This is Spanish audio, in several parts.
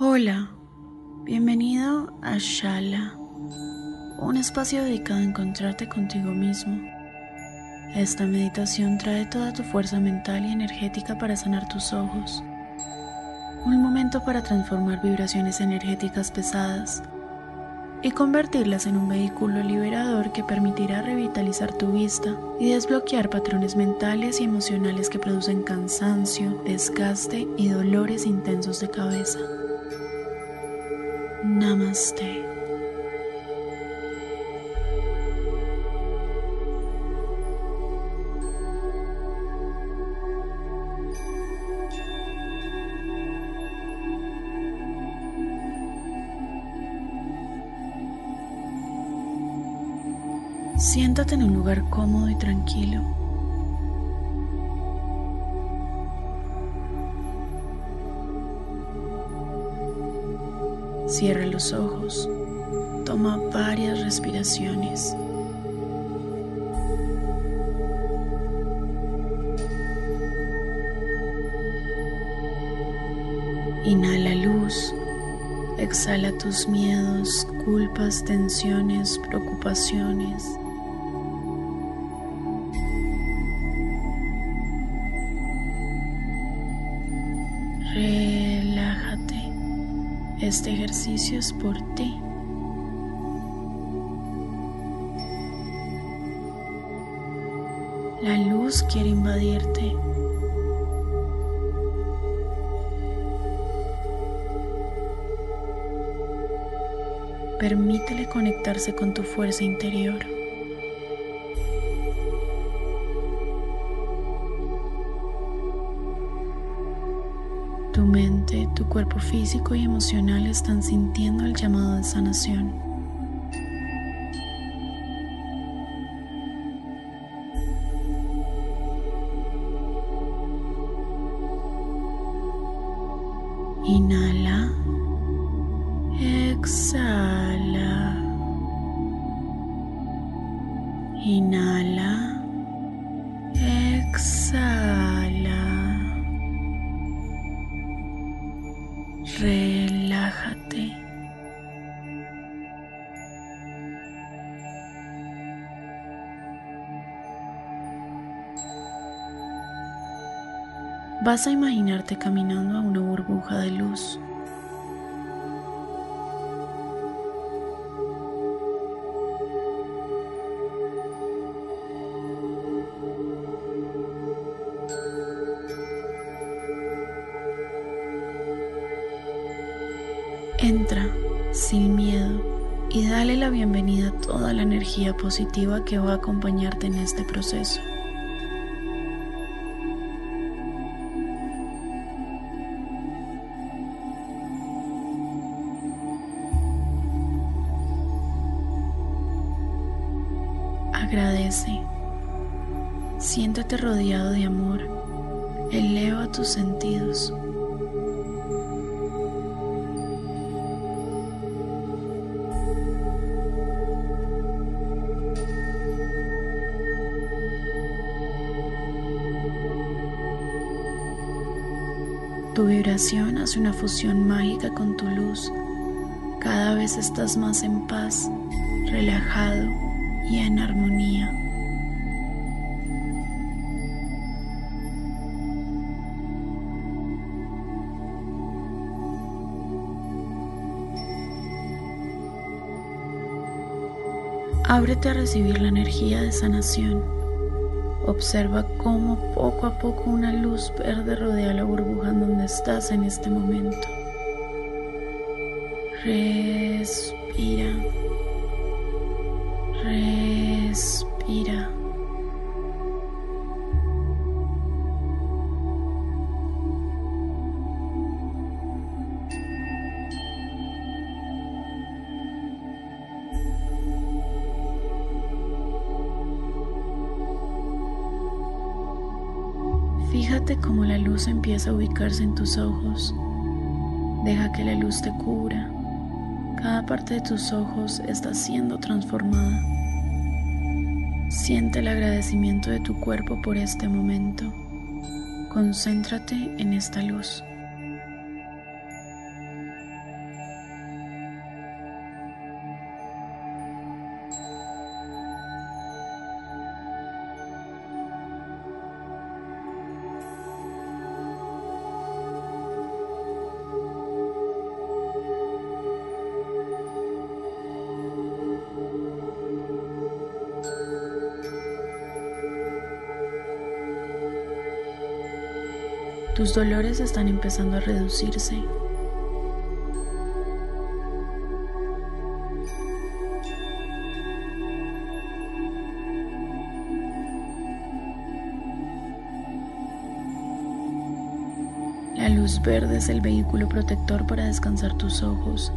Hola, bienvenido a Shala, un espacio dedicado a encontrarte contigo mismo. Esta meditación trae toda tu fuerza mental y energética para sanar tus ojos. Un momento para transformar vibraciones energéticas pesadas y convertirlas en un vehículo liberador que permitirá revitalizar tu vista y desbloquear patrones mentales y emocionales que producen cansancio, desgaste y dolores intensos de cabeza. Namaste. Siéntate en un lugar cómodo y tranquilo. Cierra los ojos. Toma varias respiraciones. Inhala luz. Exhala tus miedos, culpas, tensiones, preocupaciones. Este ejercicio es por ti. La luz quiere invadirte. Permítele conectarse con tu fuerza interior. Tu cuerpo físico y emocional están sintiendo el llamado de sanación. Inhala. Exhala. Inhala. Vas a imaginarte caminando a una burbuja de luz. Entra sin miedo y dale la bienvenida a toda la energía positiva que va a acompañarte en este proceso. Siéntate rodeado de amor. Eleva tus sentidos. Tu vibración hace una fusión mágica con tu luz. Cada vez estás más en paz, relajado y en armonía. Ábrete a recibir la energía de sanación. Observa cómo poco a poco una luz verde rodea la burbuja en donde estás en este momento. Respira. Respira. Fíjate cómo la luz empieza a ubicarse en tus ojos. Deja que la luz te cubra. Cada parte de tus ojos está siendo transformada. Siente el agradecimiento de tu cuerpo por este momento. Concéntrate en esta luz. Tus dolores están empezando a reducirse. La luz verde es el vehículo protector para descansar tus ojos.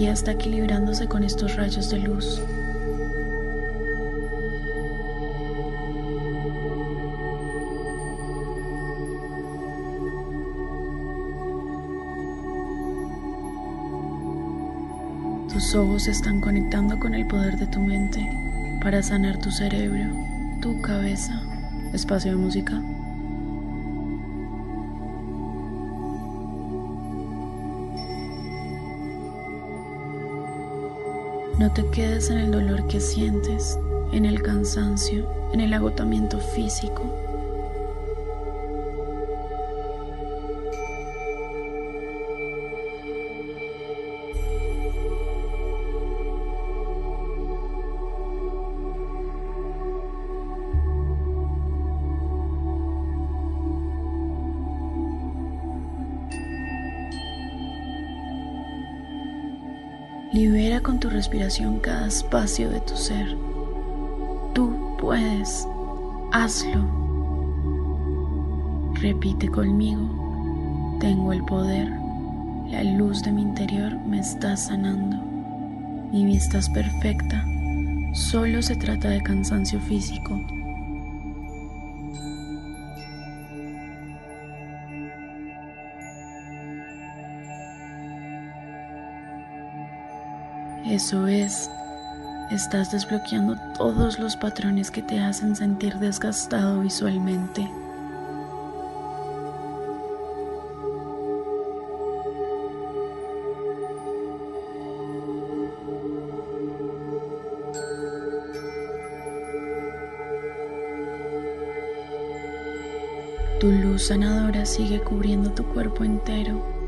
Energía está equilibrándose con estos rayos de luz. Tus ojos están conectando con el poder de tu mente para sanar tu cerebro, tu cabeza. Espacio de música. Te quedes en el dolor que sientes, en el cansancio, en el agotamiento físico. Con tu respiración cada espacio de tu ser. Tú puedes. Hazlo. Repite conmigo. Tengo el poder. La luz de mi interior me está sanando. Mi vista es perfecta. Solo se trata de cansancio físico. Eso es, estás desbloqueando todos los patrones que te hacen sentir desgastado visualmente. Tu luz sanadora sigue cubriendo tu cuerpo entero.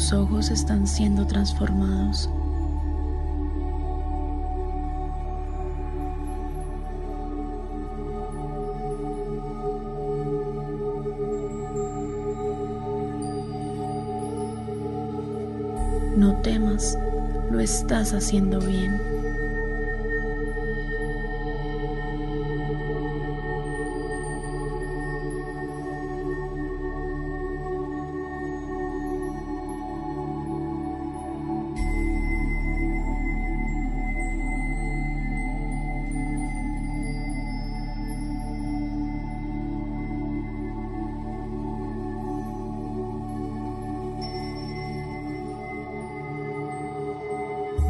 Tus ojos están siendo transformados. No temas, lo estás haciendo bien.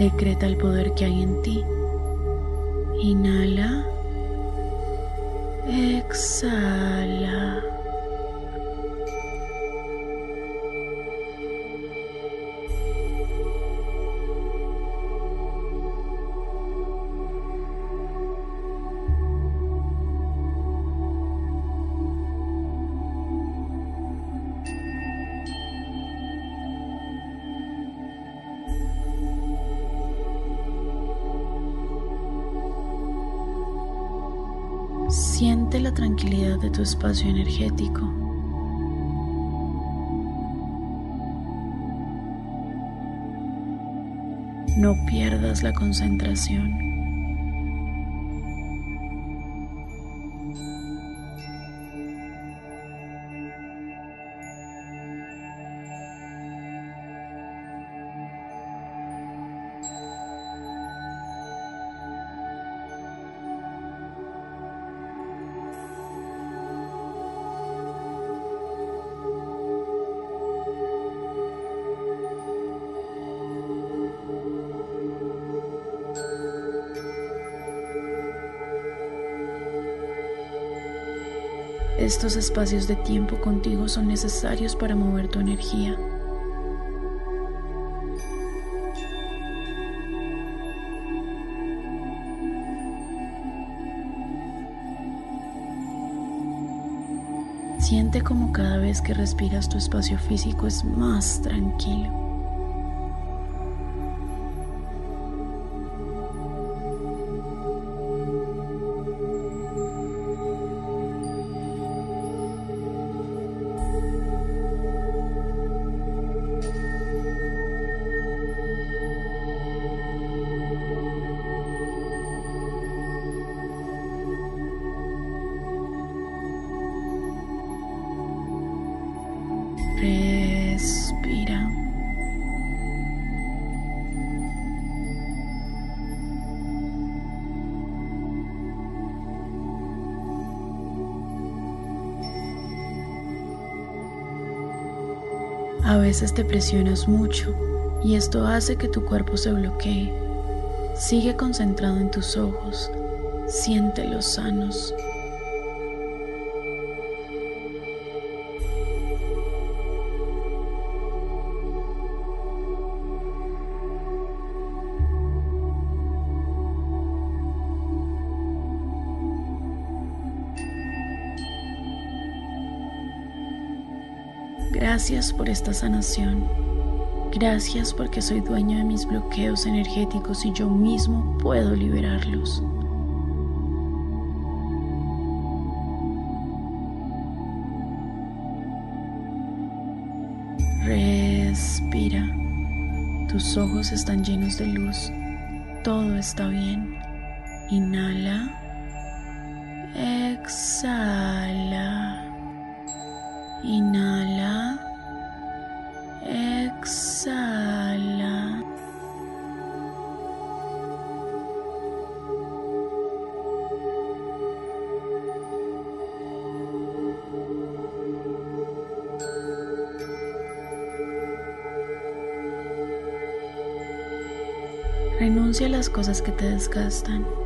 Decreta el poder que hay en ti. Inhala. Exhala. Siente la tranquilidad de tu espacio energético. No pierdas la concentración. Estos espacios de tiempo contigo son necesarios para mover tu energía. Siente como cada vez que respiras tu espacio físico es más tranquilo. Respira. A veces te presionas mucho y esto hace que tu cuerpo se bloquee. Sigue concentrado en tus ojos, siéntelos sanos. Gracias por esta sanación. Gracias porque soy dueño de mis bloqueos energéticos y yo mismo puedo liberarlos. Respira. Tus ojos están llenos de luz. Todo está bien. Inhala. Exhala. Inhala. Exhala. Renuncia a las cosas que te desgastan.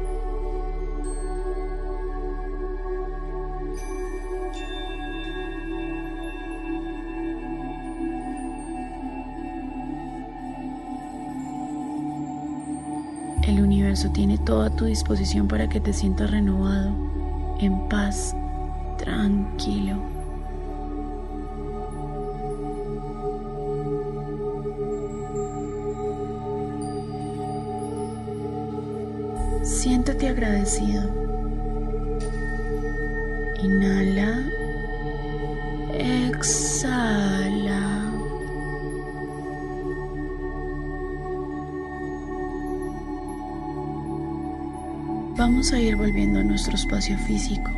Tiene toda tu disposición para que te sientas renovado, en paz, tranquilo. Siéntate agradecido. Inhala. Exhala. Vamos a ir volviendo a nuestro espacio físico.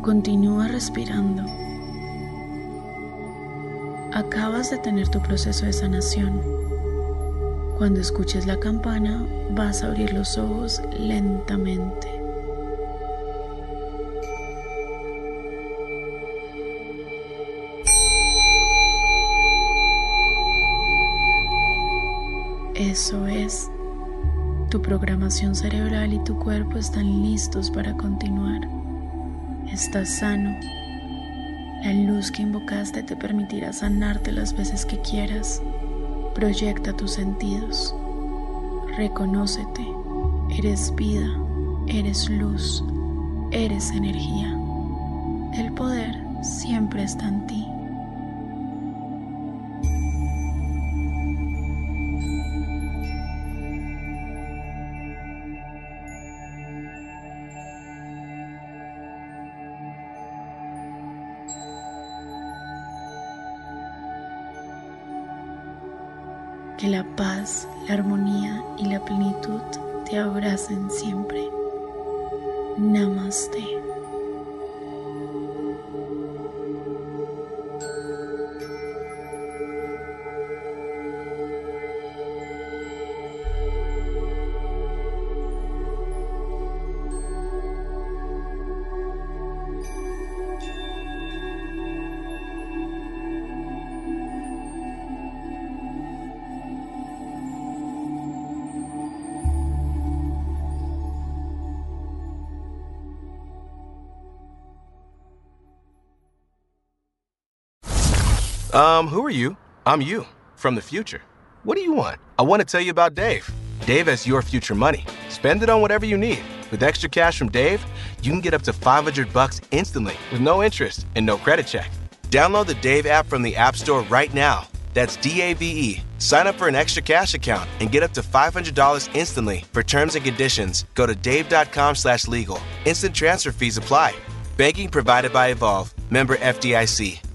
Continúa respirando. Acabas de tener tu proceso de sanación. Cuando escuches la campana, vas a abrir los ojos lentamente. Eso es. Tu programación cerebral y tu cuerpo están listos para continuar. Estás sano. La luz que invocaste te permitirá sanarte las veces que quieras. Proyecta tus sentidos. Reconócete. Eres vida. Eres luz. Eres energía. El poder siempre está en ti. La armonía y la plenitud te abracen siempre. Namaste. Um, who are you? I'm you, from the future. What do you want? I want to tell you about Dave. Dave has your future money. Spend it on whatever you need. With extra cash from Dave, you can get up to 500 bucks instantly with no interest and no credit check. Download the Dave app from the App Store right now. That's D A V E. Sign up for an extra cash account and get up to $500 instantly. For terms and conditions, go to dave.com/legal. Instant transfer fees apply. Banking provided by Evolve. Member FDIC.